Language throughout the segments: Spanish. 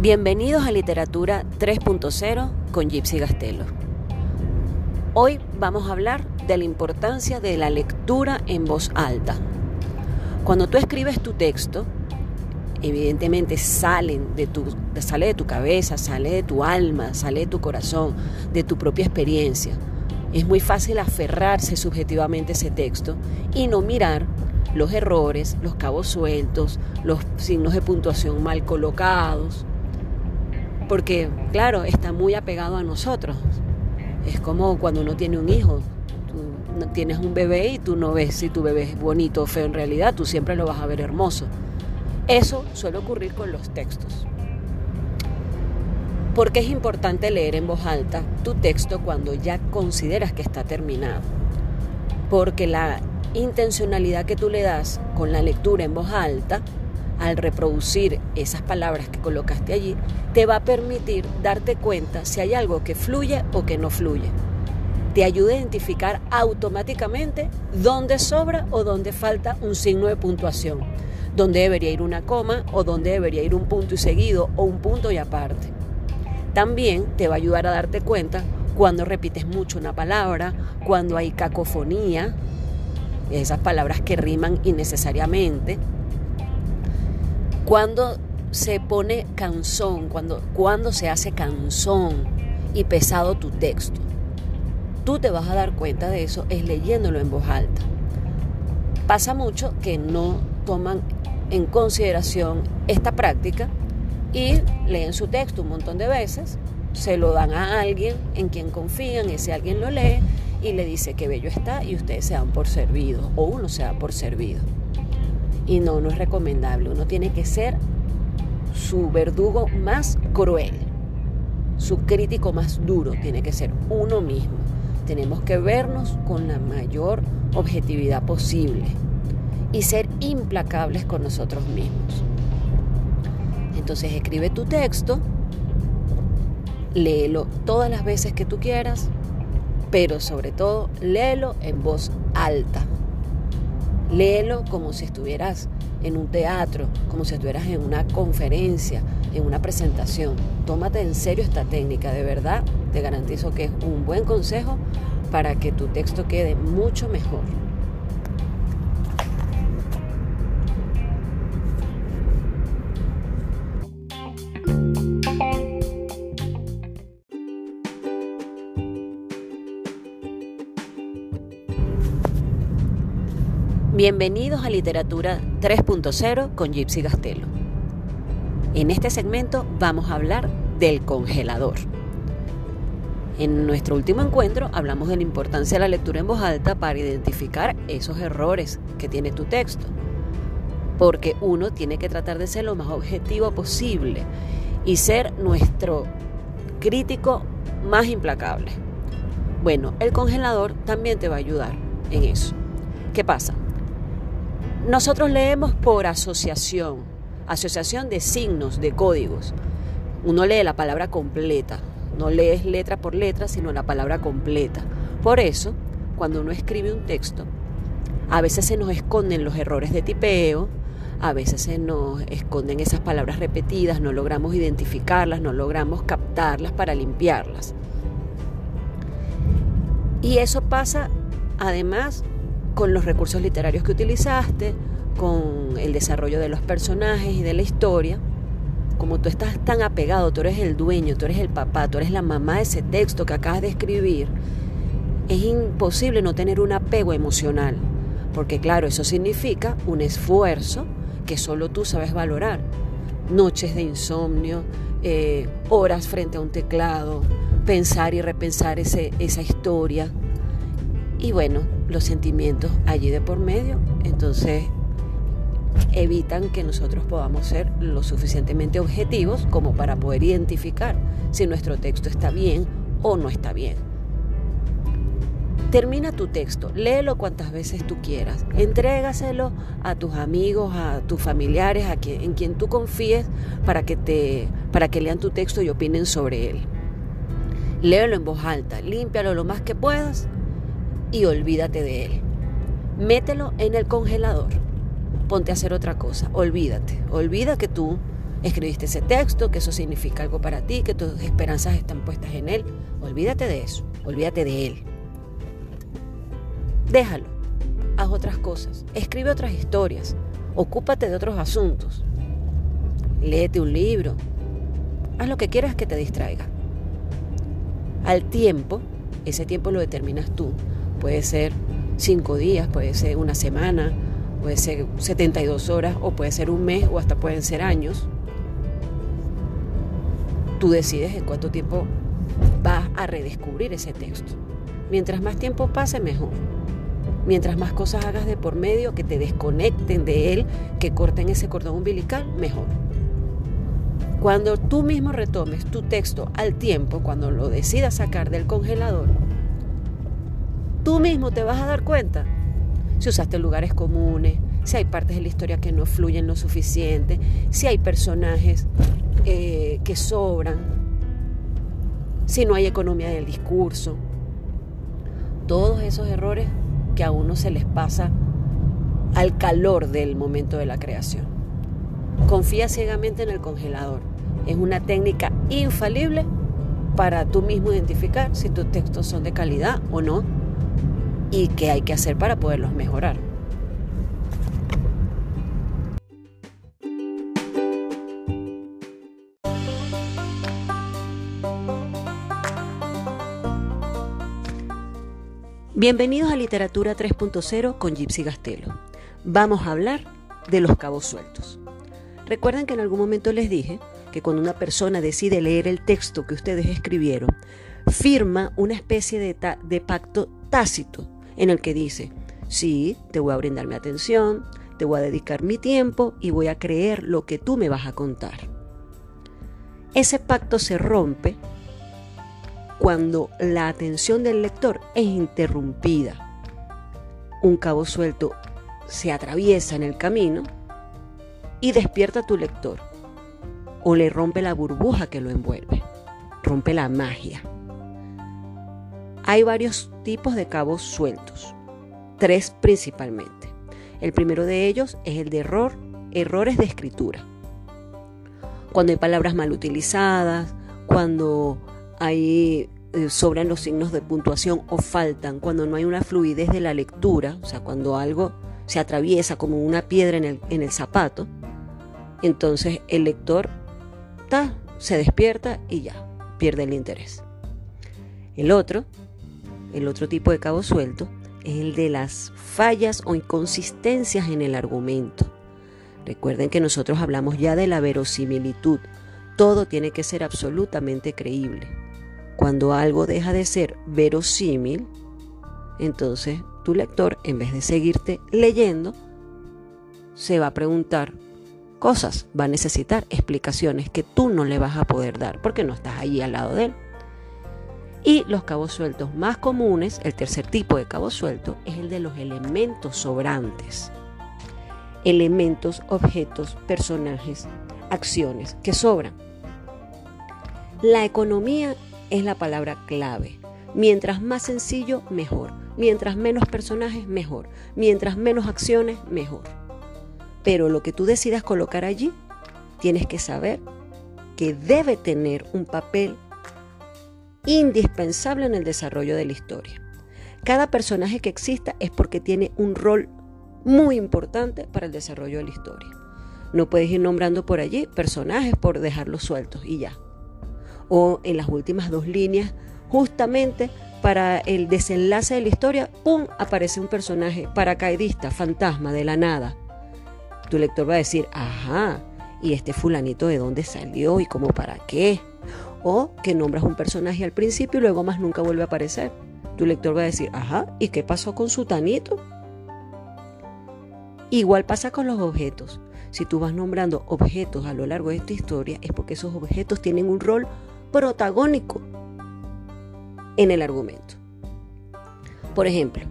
Bienvenidos a Literatura 3.0 con Gypsy Gastelo. Hoy vamos a hablar de la importancia de la lectura en voz alta. Cuando tú escribes tu texto, evidentemente salen de tu, sale de tu cabeza, sale de tu alma, sale de tu corazón, de tu propia experiencia. Es muy fácil aferrarse subjetivamente a ese texto y no mirar los errores, los cabos sueltos, los signos de puntuación mal colocados, porque claro, está muy apegado a nosotros. Es como cuando uno tiene un hijo, tú tienes un bebé y tú no ves si tu bebé es bonito o feo en realidad, tú siempre lo vas a ver hermoso. Eso suele ocurrir con los textos. ¿Por qué es importante leer en voz alta tu texto cuando ya consideras que está terminado? Porque la intencionalidad que tú le das con la lectura en voz alta al reproducir esas palabras que colocaste allí, te va a permitir darte cuenta si hay algo que fluye o que no fluye. Te ayuda a identificar automáticamente dónde sobra o dónde falta un signo de puntuación, dónde debería ir una coma o dónde debería ir un punto y seguido o un punto y aparte. También te va a ayudar a darte cuenta cuando repites mucho una palabra, cuando hay cacofonía, esas palabras que riman innecesariamente, cuando se pone canzón, cuando, cuando se hace canzón y pesado tu texto. Tú te vas a dar cuenta de eso es leyéndolo en voz alta. Pasa mucho que no toman en consideración esta práctica y leen su texto un montón de veces, se lo dan a alguien en quien confían, ese alguien lo lee y le dice que bello está y ustedes se dan por servido o uno se da por servido. Y no, no es recomendable. Uno tiene que ser su verdugo más cruel, su crítico más duro, tiene que ser uno mismo. Tenemos que vernos con la mayor objetividad posible y ser implacables con nosotros mismos. Entonces escribe tu texto, léelo todas las veces que tú quieras, pero sobre todo léelo en voz alta. Léelo como si estuvieras en un teatro, como si estuvieras en una conferencia, en una presentación. Tómate en serio esta técnica, de verdad te garantizo que es un buen consejo para que tu texto quede mucho mejor. Bienvenidos a Literatura 3.0 con Gypsy Gastelo. En este segmento vamos a hablar del congelador. En nuestro último encuentro hablamos de la importancia de la lectura en voz alta para identificar esos errores que tiene tu texto. Porque uno tiene que tratar de ser lo más objetivo posible y ser nuestro crítico más implacable. Bueno, el congelador también te va a ayudar en eso. ¿Qué pasa? Nosotros leemos por asociación, asociación de signos, de códigos. Uno lee la palabra completa, no lees letra por letra, sino la palabra completa. Por eso, cuando uno escribe un texto, a veces se nos esconden los errores de tipeo, a veces se nos esconden esas palabras repetidas, no logramos identificarlas, no logramos captarlas para limpiarlas. Y eso pasa además con los recursos literarios que utilizaste, con el desarrollo de los personajes y de la historia. Como tú estás tan apegado, tú eres el dueño, tú eres el papá, tú eres la mamá de ese texto que acabas de escribir, es imposible no tener un apego emocional, porque claro, eso significa un esfuerzo que solo tú sabes valorar. Noches de insomnio, eh, horas frente a un teclado, pensar y repensar ese, esa historia. Y bueno, los sentimientos allí de por medio, entonces evitan que nosotros podamos ser lo suficientemente objetivos como para poder identificar si nuestro texto está bien o no está bien. Termina tu texto, léelo cuantas veces tú quieras, entrégaselo a tus amigos, a tus familiares, a quien, en quien tú confíes para que, te, para que lean tu texto y opinen sobre él. Léelo en voz alta, límpialo lo más que puedas y olvídate de él. Mételo en el congelador. ponte a hacer otra cosa, olvídate, olvida que tú escribiste ese texto, que eso significa algo para ti, que tus esperanzas están puestas en él, olvídate de eso, olvídate de él. Déjalo, haz otras cosas, escribe otras historias, ocúpate de otros asuntos, léete un libro, haz lo que quieras que te distraiga. Al tiempo, ese tiempo lo determinas tú, puede ser cinco días, puede ser una semana, puede ser 72 horas o puede ser un mes o hasta pueden ser años. Tú decides en cuánto tiempo vas a redescubrir ese texto. Mientras más tiempo pase, mejor. Mientras más cosas hagas de por medio que te desconecten de él, que corten ese cordón umbilical, mejor. Cuando tú mismo retomes tu texto al tiempo, cuando lo decidas sacar del congelador, tú mismo te vas a dar cuenta si usaste lugares comunes, si hay partes de la historia que no fluyen lo suficiente, si hay personajes eh, que sobran, si no hay economía del discurso. Todos esos errores que a uno se les pasa al calor del momento de la creación. Confía ciegamente en el congelador. Es una técnica infalible para tú mismo identificar si tus textos son de calidad o no y qué hay que hacer para poderlos mejorar. Bienvenidos a Literatura 3.0 con Gypsy Gastelo. Vamos a hablar de los cabos sueltos. Recuerden que en algún momento les dije que cuando una persona decide leer el texto que ustedes escribieron, firma una especie de, de pacto tácito en el que dice, sí, te voy a brindar mi atención, te voy a dedicar mi tiempo y voy a creer lo que tú me vas a contar. Ese pacto se rompe cuando la atención del lector es interrumpida. Un cabo suelto se atraviesa en el camino y despierta a tu lector o le rompe la burbuja que lo envuelve, rompe la magia. Hay varios tipos de cabos sueltos, tres principalmente. El primero de ellos es el de error, errores de escritura. Cuando hay palabras mal utilizadas, cuando hay eh, sobran los signos de puntuación o faltan, cuando no hay una fluidez de la lectura, o sea, cuando algo se atraviesa como una piedra en el, en el zapato, entonces el lector ta, se despierta y ya, pierde el interés. El otro el otro tipo de cabo suelto es el de las fallas o inconsistencias en el argumento. Recuerden que nosotros hablamos ya de la verosimilitud. Todo tiene que ser absolutamente creíble. Cuando algo deja de ser verosímil, entonces tu lector, en vez de seguirte leyendo, se va a preguntar cosas, va a necesitar explicaciones que tú no le vas a poder dar porque no estás allí al lado de él. Y los cabos sueltos más comunes, el tercer tipo de cabo suelto, es el de los elementos sobrantes. Elementos, objetos, personajes, acciones que sobran. La economía es la palabra clave. Mientras más sencillo, mejor. Mientras menos personajes, mejor. Mientras menos acciones, mejor. Pero lo que tú decidas colocar allí, tienes que saber que debe tener un papel indispensable en el desarrollo de la historia. Cada personaje que exista es porque tiene un rol muy importante para el desarrollo de la historia. No puedes ir nombrando por allí personajes por dejarlos sueltos y ya. O en las últimas dos líneas, justamente para el desenlace de la historia, ¡pum! aparece un personaje paracaidista, fantasma, de la nada. Tu lector va a decir, ajá, ¿y este fulanito de dónde salió y cómo para qué? O que nombras un personaje al principio y luego más nunca vuelve a aparecer. Tu lector va a decir, ajá, ¿y qué pasó con su tanito? Igual pasa con los objetos. Si tú vas nombrando objetos a lo largo de esta historia, es porque esos objetos tienen un rol protagónico en el argumento. Por ejemplo,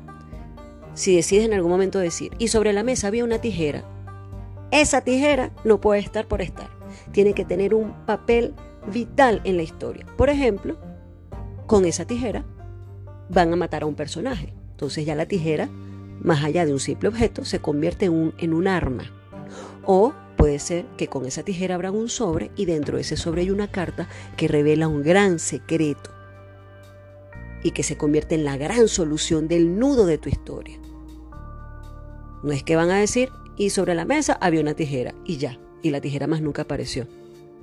si decides en algún momento decir, y sobre la mesa había una tijera, esa tijera no puede estar por estar. Tiene que tener un papel vital en la historia. Por ejemplo, con esa tijera van a matar a un personaje. Entonces ya la tijera más allá de un simple objeto, se convierte en un, en un arma. O puede ser que con esa tijera abran un sobre y dentro de ese sobre hay una carta que revela un gran secreto y que se convierte en la gran solución del nudo de tu historia. No es que van a decir, y sobre la mesa había una tijera y ya, y la tijera más nunca apareció.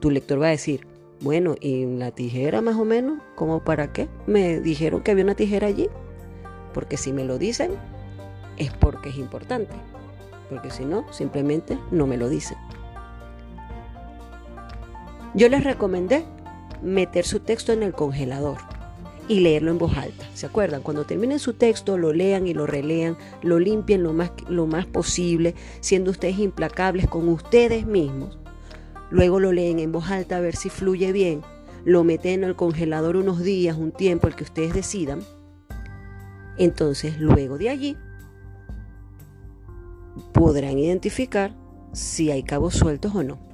Tu lector va a decir, bueno, ¿y la tijera más o menos? ¿Cómo para qué? Me dijeron que había una tijera allí. Porque si me lo dicen, es porque es importante. Porque si no, simplemente no me lo dicen. Yo les recomendé meter su texto en el congelador y leerlo en voz alta. ¿Se acuerdan? Cuando terminen su texto, lo lean y lo relean, lo limpien lo más, lo más posible, siendo ustedes implacables con ustedes mismos. Luego lo leen en voz alta a ver si fluye bien. Lo meten en el congelador unos días, un tiempo, el que ustedes decidan. Entonces, luego de allí, podrán identificar si hay cabos sueltos o no.